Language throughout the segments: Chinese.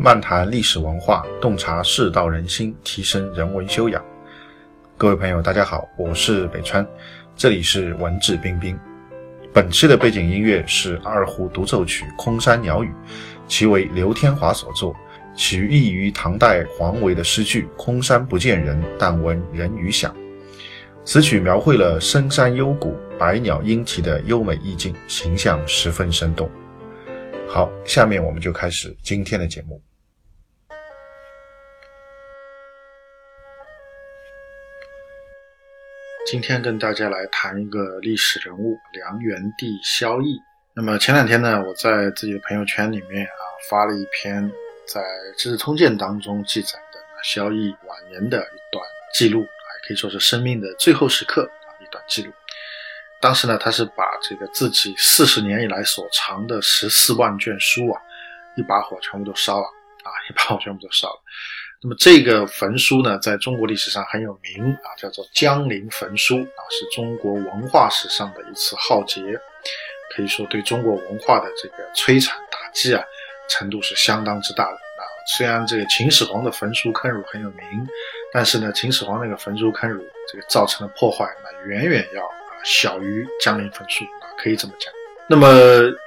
漫谈历史文化，洞察世道人心，提升人文修养。各位朋友，大家好，我是北川，这里是文质彬彬。本期的背景音乐是二胡独奏曲《空山鸟语》，其为刘天华所作，起义于唐代黄维的诗句“空山不见人，但闻人语响”。此曲描绘了深山幽谷、百鸟莺啼的优美意境，形象十分生动。好，下面我们就开始今天的节目。今天跟大家来谈一个历史人物梁元帝萧绎。那么前两天呢，我在自己的朋友圈里面啊发了一篇在《资治通鉴》当中记载的萧绎晚年的一段记录，啊，可以说是生命的最后时刻啊一段记录。当时呢，他是把这个自己四十年以来所藏的十四万卷书啊，一把火全部都烧了啊，一把火全部都烧了。那么这个焚书呢，在中国历史上很有名啊，叫做江陵焚书啊，是中国文化史上的一次浩劫，可以说对中国文化的这个摧残打击啊，程度是相当之大的啊。虽然这个秦始皇的焚书坑儒很有名，但是呢，秦始皇那个焚书坑儒这个造成的破坏，那远远要小于江陵焚书啊，可以这么讲。那么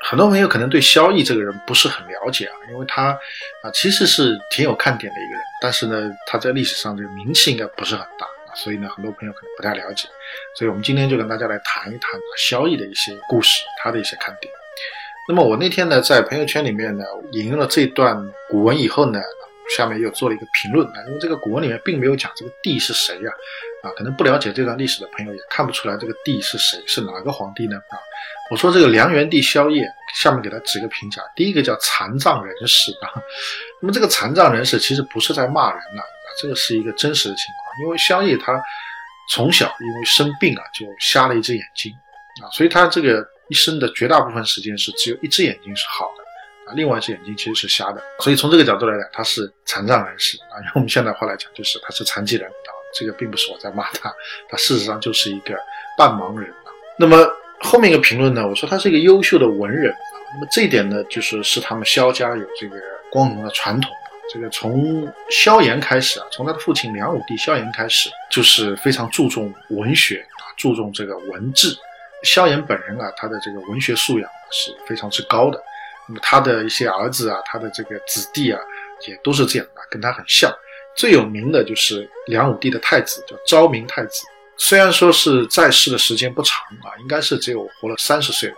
很多朋友可能对萧绎这个人不是很了解啊，因为他啊其实是挺有看点的一个人，但是呢他在历史上这个名气应该不是很大啊，所以呢很多朋友可能不太了解，所以我们今天就跟大家来谈一谈萧绎的一些故事，他的一些看点。那么我那天呢在朋友圈里面呢引用了这段古文以后呢。下面又做了一个评论啊，因为这个古文里面并没有讲这个帝是谁呀，啊，可能不了解这段历史的朋友也看不出来这个帝是谁，是哪个皇帝呢？啊，我说这个梁元帝萧绎，下面给他几个评价，第一个叫残障人士啊，那么这个残障人士其实不是在骂人了，啊，这个是一个真实的情况，因为萧绎他从小因为生病啊就瞎了一只眼睛啊，所以他这个一生的绝大部分时间是只有一只眼睛是好的。另外一只眼睛其实是瞎的，所以从这个角度来讲，他是残障人士啊。用我们现代话来讲，就是他是残疾人啊。这个并不是我在骂他，他事实上就是一个半盲人啊。那么后面一个评论呢，我说他是一个优秀的文人啊。那么这一点呢，就是是他们萧家有这个光荣的传统。这个从萧炎开始啊，从他的父亲梁武帝萧炎开始，就是非常注重文学啊，注重这个文治。萧炎本人啊，他的这个文学素养是非常之高的。那么他的一些儿子啊，他的这个子弟啊，也都是这样的，跟他很像。最有名的就是梁武帝的太子，叫昭明太子。虽然说是在世的时间不长啊，应该是只有活了三十岁吧，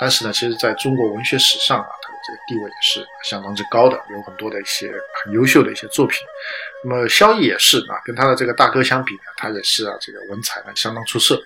但是呢，其实在中国文学史上啊，他的这个地位也是相当之高的，有很多的一些很优秀的一些作品。那么萧绎也是啊，跟他的这个大哥相比呢，他也是啊，这个文采呢相当出色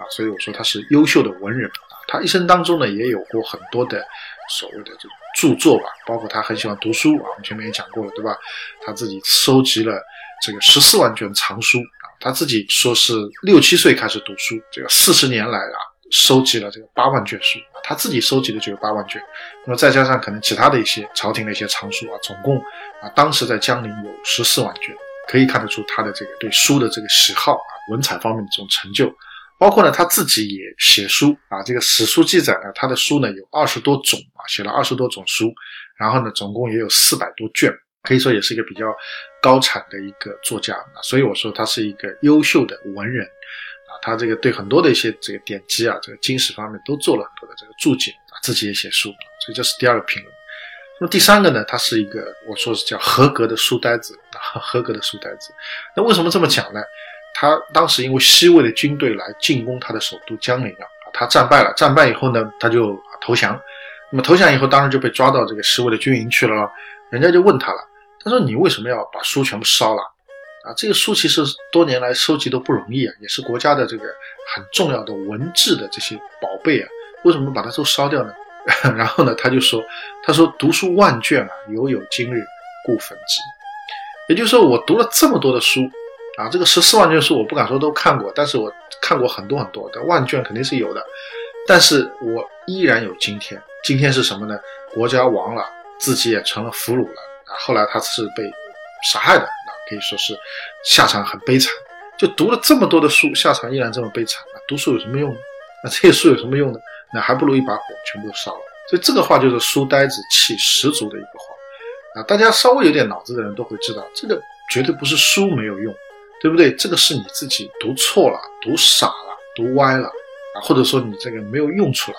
啊，所以我说他是优秀的文人啊。他一生当中呢，也有过很多的。所谓的这个著作吧，包括他很喜欢读书啊，我们前面也讲过了，对吧？他自己收集了这个十四万卷藏书啊，他自己说是六七岁开始读书，这个四十年来啊，收集了这个八万卷书啊，他自己收集的就有八万卷，那么再加上可能其他的一些朝廷的一些藏书啊，总共啊，当时在江陵有十四万卷，可以看得出他的这个对书的这个喜好啊，文采方面的这种成就。包括呢，他自己也写书啊。这个史书记载呢，他的书呢有二十多种啊，写了二十多种书，然后呢，总共也有四百多卷，可以说也是一个比较高产的一个作家啊。所以我说他是一个优秀的文人啊。他这个对很多的一些这个典籍啊，这个经史方面都做了很多的这个注解啊，自己也写书，所以这是第二个评论。那么第三个呢，他是一个我说是叫合格的书呆子啊，合格的书呆子。那为什么这么讲呢？他当时因为西魏的军队来进攻他的首都江陵啊，他战败了。战败以后呢，他就投降。那么投降以后，当然就被抓到这个西魏的军营去了。人家就问他了，他说：“你为什么要把书全部烧了？啊，这个书其实多年来收集都不容易啊，也是国家的这个很重要的文字的这些宝贝啊，为什么把它都烧掉呢？” 然后呢，他就说：“他说读书万卷啊，犹有今日，故焚之。”也就是说，我读了这么多的书。啊，这个十四万卷书我不敢说都看过，但是我看过很多很多，但万卷肯定是有的。但是我依然有今天，今天是什么呢？国家亡了，自己也成了俘虏了啊。后来他是被杀害的，啊，可以说是下场很悲惨。就读了这么多的书，下场依然这么悲惨，那读书有什么用呢？那这些书有什么用呢？那还不如一把火全部都烧了。所以这个话就是书呆子气十足的一个话。啊，大家稍微有点脑子的人都会知道，这个绝对不是书没有用，对不对？这个是你自己读错了、读傻了、读歪了啊，或者说你这个没有用出来，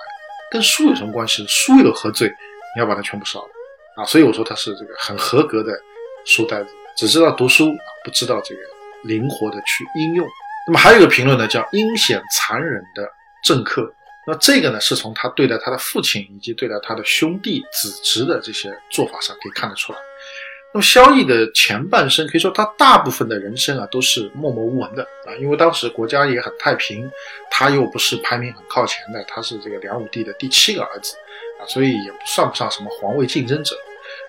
跟书有什么关系？书有何罪？你要把它全部烧了啊！所以我说他是这个很合格的书呆子，只知道读书，不知道这个灵活的去应用。那么还有一个评论呢，叫阴险残忍的政客。那这个呢，是从他对待他的父亲以及对待他的兄弟子侄的这些做法上可以看得出来。那么萧绎的前半生，可以说他大部分的人生啊，都是默默无闻的啊，因为当时国家也很太平，他又不是排名很靠前的，他是这个梁武帝的第七个儿子啊，所以也算不上什么皇位竞争者。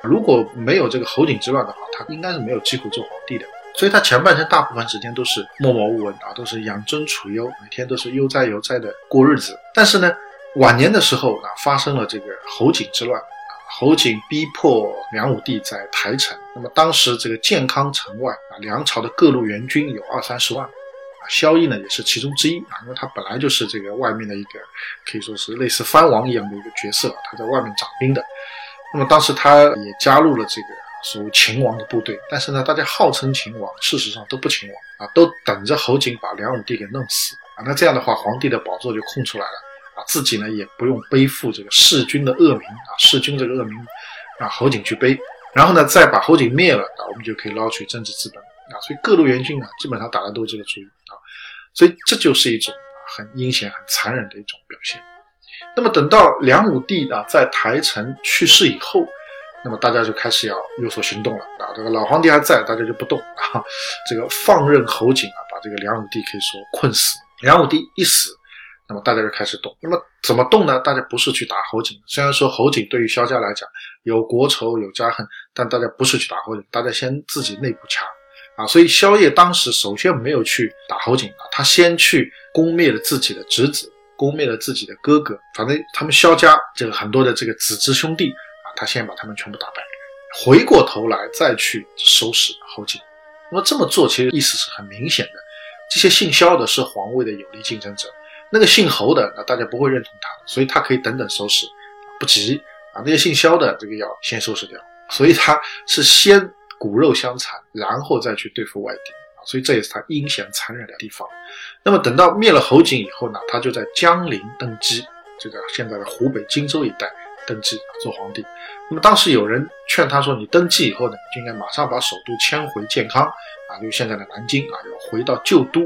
如果没有这个侯景之乱的话，他应该是没有机会做皇帝的。所以他前半生大部分时间都是默默无闻啊，都是养尊处优，每天都是悠哉悠哉的过日子。但是呢，晚年的时候啊，发生了这个侯景之乱，侯景逼迫梁武帝在台城。那么当时这个建康城外啊，梁朝的各路援军有二三十万啊，萧绎呢也是其中之一啊，因为他本来就是这个外面的一个可以说是类似藩王一样的一个角色，他在外面掌兵的。那么当时他也加入了这个。所谓秦王的部队，但是呢，大家号称秦王，事实上都不秦王啊，都等着侯景把梁武帝给弄死啊。那这样的话，皇帝的宝座就空出来了啊，自己呢也不用背负这个弑君的恶名啊，弑君这个恶名让侯景去背，然后呢再把侯景灭了啊，我们就可以捞取政治资本啊。所以各路援军啊，基本上打的都是这个主意啊，所以这就是一种很阴险、很残忍的一种表现。那么等到梁武帝啊在台城去世以后。那么大家就开始要有所行动了啊！这个老皇帝还在，大家就不动啊。这个放任侯景啊，把这个梁武帝可以说困死。梁武帝一死，那么大家就开始动。那么怎么动呢？大家不是去打侯景，虽然说侯景对于萧家来讲有国仇有家恨，但大家不是去打侯景，大家先自己内部掐啊。所以萧夜当时首先没有去打侯景啊，他先去攻灭了自己的侄子，攻灭了自己的哥哥，反正他们萧家这个很多的这个子侄兄弟啊。他先把他们全部打败，回过头来再去收拾侯景。那么这么做其实意思是很明显的：这些姓萧的是皇位的有力竞争者，那个姓侯的，那大家不会认同他，所以他可以等等收拾，不急啊。那些姓萧的，这个要先收拾掉，所以他是先骨肉相残，然后再去对付外敌啊。所以这也是他阴险残忍的地方。那么等到灭了侯景以后呢，他就在江陵登基，这个现在的湖北荆州一带。登基做皇帝，那么当时有人劝他说：“你登基以后呢，就应该马上把首都迁回建康啊，就现在的南京啊，要回到旧都。”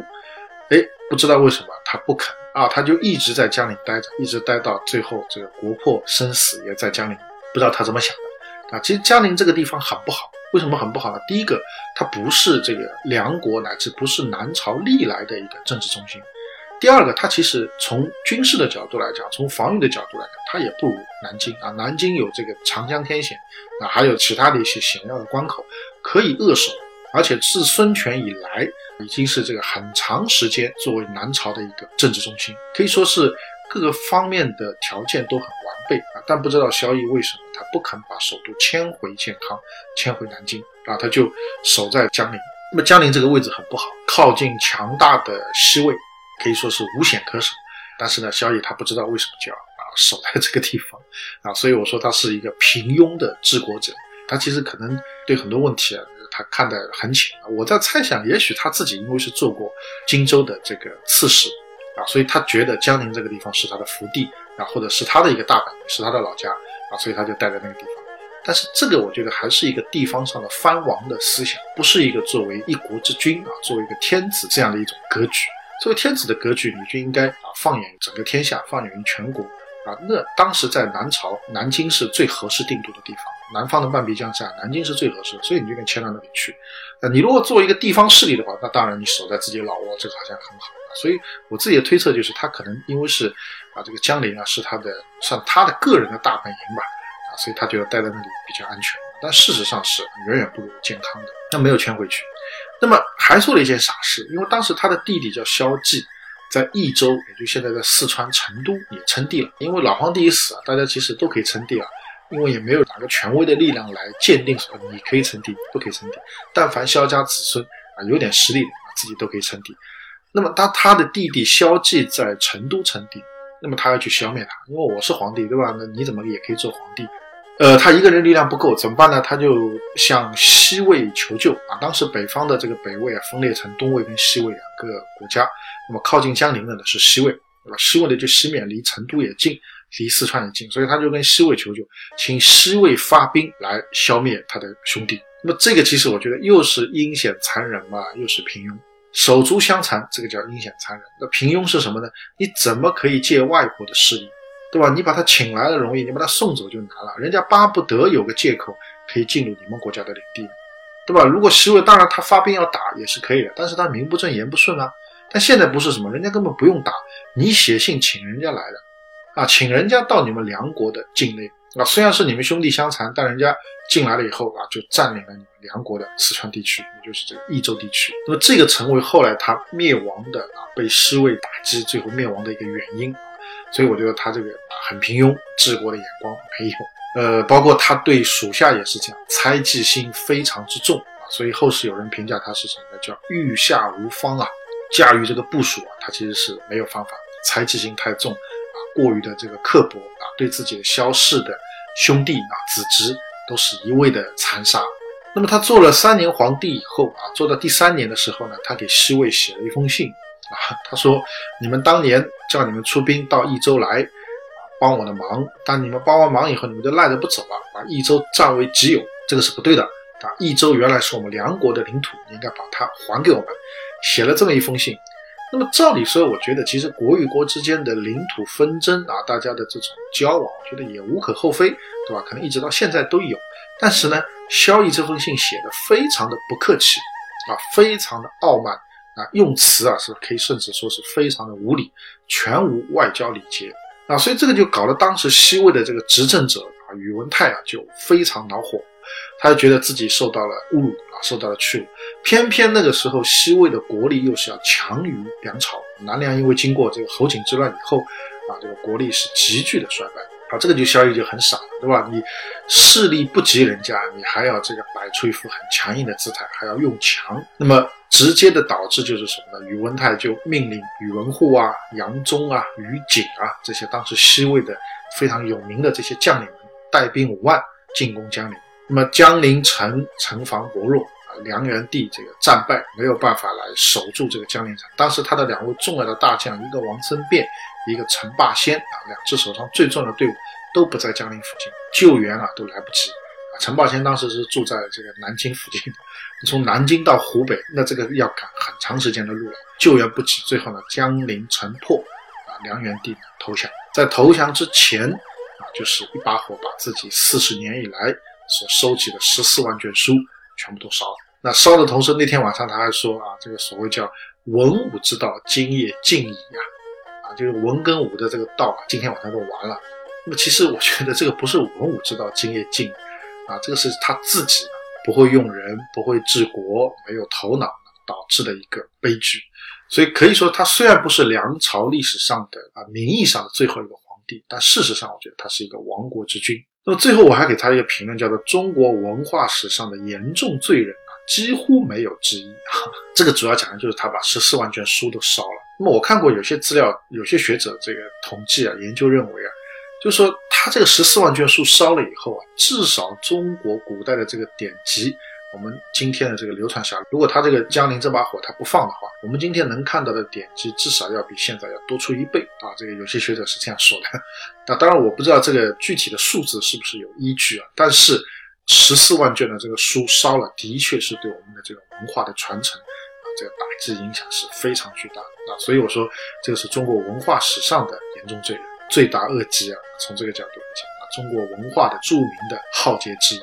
哎，不知道为什么他不肯啊，他就一直在江陵待着，一直待到最后这个国破生死也在江陵。不知道他怎么想的啊？其实江陵这个地方很不好，为什么很不好呢？第一个，它不是这个梁国乃至不是南朝历来的一个政治中心。第二个，它其实从军事的角度来讲，从防御的角度来讲，它也不如南京啊。南京有这个长江天险啊，还有其他的一些险要的关口可以扼守，而且自孙权以来，已经是这个很长时间作为南朝的一个政治中心，可以说是各个方面的条件都很完备啊。但不知道萧绎为什么他不肯把首都迁回建康，迁回南京啊，他就守在江陵。那么江陵这个位置很不好，靠近强大的西魏。可以说是无险可守，但是呢，萧绎他不知道为什么就要啊守在这个地方啊，所以我说他是一个平庸的治国者。他其实可能对很多问题啊，他看得很浅。我在猜想，也许他自己因为是做过荆州的这个刺史啊，所以他觉得江陵这个地方是他的福地啊，或者是他的一个大本营，是他的老家啊，所以他就待在那个地方。但是这个我觉得还是一个地方上的藩王的思想，不是一个作为一国之君啊，作为一个天子这样的一种格局。作为天子的格局，你就应该啊放眼整个天下，放眼于全国啊。那当时在南朝，南京是最合适定都的地方，南方的半壁江山，南京是最合适的，所以你就跟迁到那里去。那你如果作为一个地方势力的话，那当然你守在自己老窝，这个好像很好。所以我自己的推测就是，他可能因为是啊这个江陵啊是他的算他的个人的大本营吧啊，所以他就要待在那里比较安全。但事实上是远远不如健康的，那没有迁回去。那么还做了一件傻事，因为当时他的弟弟叫萧纪，在益州，也就现在在四川成都也称帝了。因为老皇帝一死啊，大家其实都可以称帝了，因为也没有哪个权威的力量来鉴定说你可以称帝，不可以称帝。但凡萧家子孙啊，有点实力的，自己都可以称帝。那么当他的弟弟萧纪在成都称帝，那么他要去消灭他，因为我是皇帝，对吧？那你怎么也可以做皇帝？呃，他一个人力量不够，怎么办呢？他就向西魏求救啊。当时北方的这个北魏啊，分裂成东魏跟西魏两个国家。那么靠近江陵的呢是西魏，对吧？西魏的就西面离成都也近，离四川也近，所以他就跟西魏求救，请西魏发兵来消灭他的兄弟。那么这个其实我觉得又是阴险残忍嘛，又是平庸。手足相残，这个叫阴险残忍。那平庸是什么呢？你怎么可以借外国的势力，对吧？你把他请来了容易，你把他送走就难了。人家巴不得有个借口可以进入你们国家的领地，对吧？如果西魏当然他发兵要打也是可以的，但是他名不正言不顺啊。但现在不是什么，人家根本不用打，你写信请人家来的，啊，请人家到你们梁国的境内。啊，虽然是你们兄弟相残，但人家进来了以后啊，就占领了你们梁国的四川地区，也就是这个益州地区。那么这个成为后来他灭亡的啊，被西魏打击最后灭亡的一个原因。所以我觉得他这个很平庸，治国的眼光没有。呃，包括他对属下也是这样，猜忌心非常之重啊。所以后世有人评价他是什么呢？叫御下无方啊，驾驭这个部署啊，他其实是没有方法，猜忌心太重，过于的这个刻薄啊，对自己的消逝的。兄弟啊，子侄都是一味的残杀。那么他做了三年皇帝以后啊，做到第三年的时候呢，他给西魏写了一封信啊，他说：“你们当年叫你们出兵到益州来，帮我的忙，但你们帮完忙以后，你们就赖着不走了，把益州占为己有，这个是不对的啊。益州原来是我们梁国的领土，你应该把它还给我们。”写了这么一封信。那么照理说，我觉得其实国与国之间的领土纷争啊，大家的这种交往，我觉得也无可厚非，对吧？可能一直到现在都有。但是呢，萧绎这封信写的非常的不客气啊，非常的傲慢啊，用词啊是可以甚至说是非常的无礼，全无外交礼节啊，所以这个就搞得当时西魏的这个执政者啊，宇文泰啊就非常恼火。他就觉得自己受到了侮辱啊，受到了屈辱。偏偏那个时候，西魏的国力又是要强于梁朝。南梁因为经过这个侯景之乱以后，啊，这个国力是急剧的衰败。啊，这个就萧绎就很傻了，对吧？你势力不及人家，你还要这个摆出一副很强硬的姿态，还要用强，那么直接的导致就是什么呢？宇文泰就命令宇文护啊、杨忠啊、于景啊这些当时西魏的非常有名的这些将领们带兵五万进攻江陵。那么江陵城城防薄弱啊，梁元帝这个战败，没有办法来守住这个江陵城。当时他的两位重要的大将，一个王僧辩，一个陈霸先啊，两支手上最重要的队伍都不在江陵附近，救援啊都来不及啊。陈霸先当时是住在这个南京附近，从南京到湖北，那这个要赶很长时间的路了，救援不及，最后呢江陵城破啊，梁元帝投降。在投降之前啊，就是一把火把自己四十年以来。所收集的十四万卷书全部都烧了。那烧的同时，那天晚上他还说啊，这个所谓叫文武之道，今夜尽矣呀，啊，就是文跟武的这个道啊，今天晚上都完了。那么其实我觉得这个不是文武之道今夜尽，啊，这个是他自己不会用人，不会治国，没有头脑导致的一个悲剧。所以可以说，他虽然不是梁朝历史上的啊名义上的最后一个皇帝，但事实上我觉得他是一个亡国之君。那么最后我还给他一个评论，叫做中国文化史上的严重罪人啊，几乎没有之一。这个主要讲的就是他把十四万卷书都烧了。那么我看过有些资料，有些学者这个统计啊，研究认为啊，就是说他这个十四万卷书烧了以后啊，至少中国古代的这个典籍。我们今天的这个流传下来，如果他这个江陵这把火他不放的话，我们今天能看到的典籍至少要比现在要多出一倍啊！这个有些学者是这样说的。那当然我不知道这个具体的数字是不是有依据啊，但是十四万卷的这个书烧了，的确是对我们的这个文化的传承啊，这个打击影响是非常巨大的啊！所以我说这个是中国文化史上的严重罪人、罪大恶极啊！从这个角度来讲啊，中国文化的著名的浩劫之一。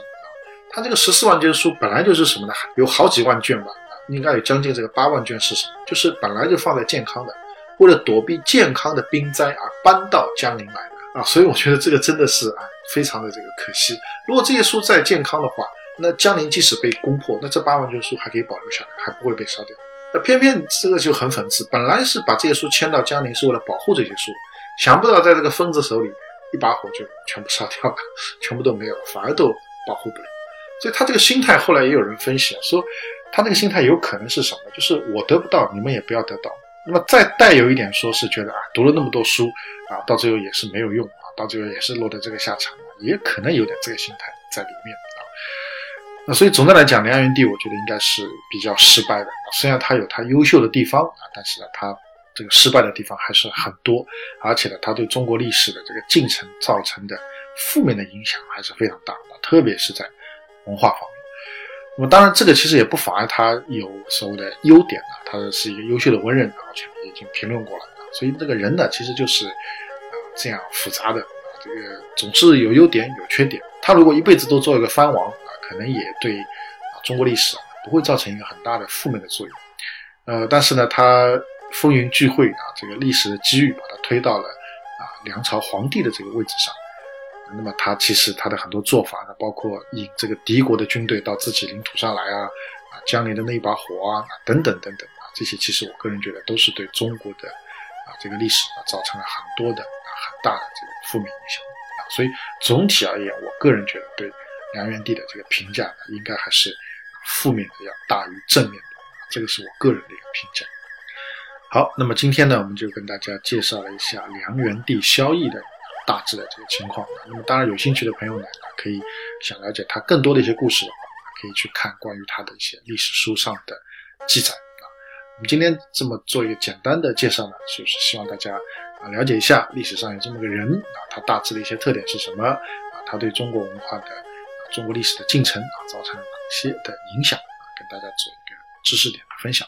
他这个十四万卷书本来就是什么呢？有好几万卷吧，应该有将近这个八万卷是什么？就是本来就放在健康的，为了躲避健康的兵灾而搬到江陵来的啊！所以我觉得这个真的是啊，非常的这个可惜。如果这些书在健康的话，那江陵即使被攻破，那这八万卷书还可以保留下来，还不会被烧掉。那偏偏这个就很讽刺，本来是把这些书迁到江陵是为了保护这些书，想不到在这个疯子手里，一把火就全部烧掉了，全部都没有，反而都保护不了。所以他这个心态，后来也有人分析啊，说他那个心态有可能是什么？就是我得不到，你们也不要得到。那么再带有一点说是觉得啊，读了那么多书啊，到最后也是没有用啊，到最后也是落得这个下场，也可能有点这个心态在里面啊。那所以总的来讲，梁元帝我觉得应该是比较失败的。虽然他有他优秀的地方啊，但是呢，他这个失败的地方还是很多，而且呢，他对中国历史的这个进程造成的负面的影响还是非常大的，特别是在文化方面。那么当然，这个其实也不妨碍他有所谓的优点啊，他是一个优秀的文人，啊，前面已经评论过了。所以这个人呢，其实就是啊这样复杂的啊，这个总是有优点有缺点。他如果一辈子都做一个藩王啊，可能也对啊中国历史啊不会造成一个很大的负面的作用。呃，但是呢，他风云聚会啊，这个历史的机遇把他推到了啊梁朝皇帝的这个位置上。那么他其实他的很多做法呢，包括引这个敌国的军队到自己领土上来啊，啊江陵的那一把火啊，等等等等啊，这些其实我个人觉得都是对中国的啊这个历史啊造成了很多的啊很大的这个负面影响啊。所以总体而言，我个人觉得对梁元帝的这个评价呢，应该还是负面的要大于正面的，这个是我个人的一个评价。好，那么今天呢，我们就跟大家介绍了一下梁元帝萧绎的。大致的这个情况，那么当然有兴趣的朋友呢，可以想了解他更多的一些故事的话，可以去看关于他的一些历史书上的记载啊。我们今天这么做一个简单的介绍呢，就是希望大家啊了解一下历史上有这么个人啊，他大致的一些特点是什么啊，他对中国文化的中国历史的进程啊造成了哪些的影响啊，跟大家做一个知识点的分享。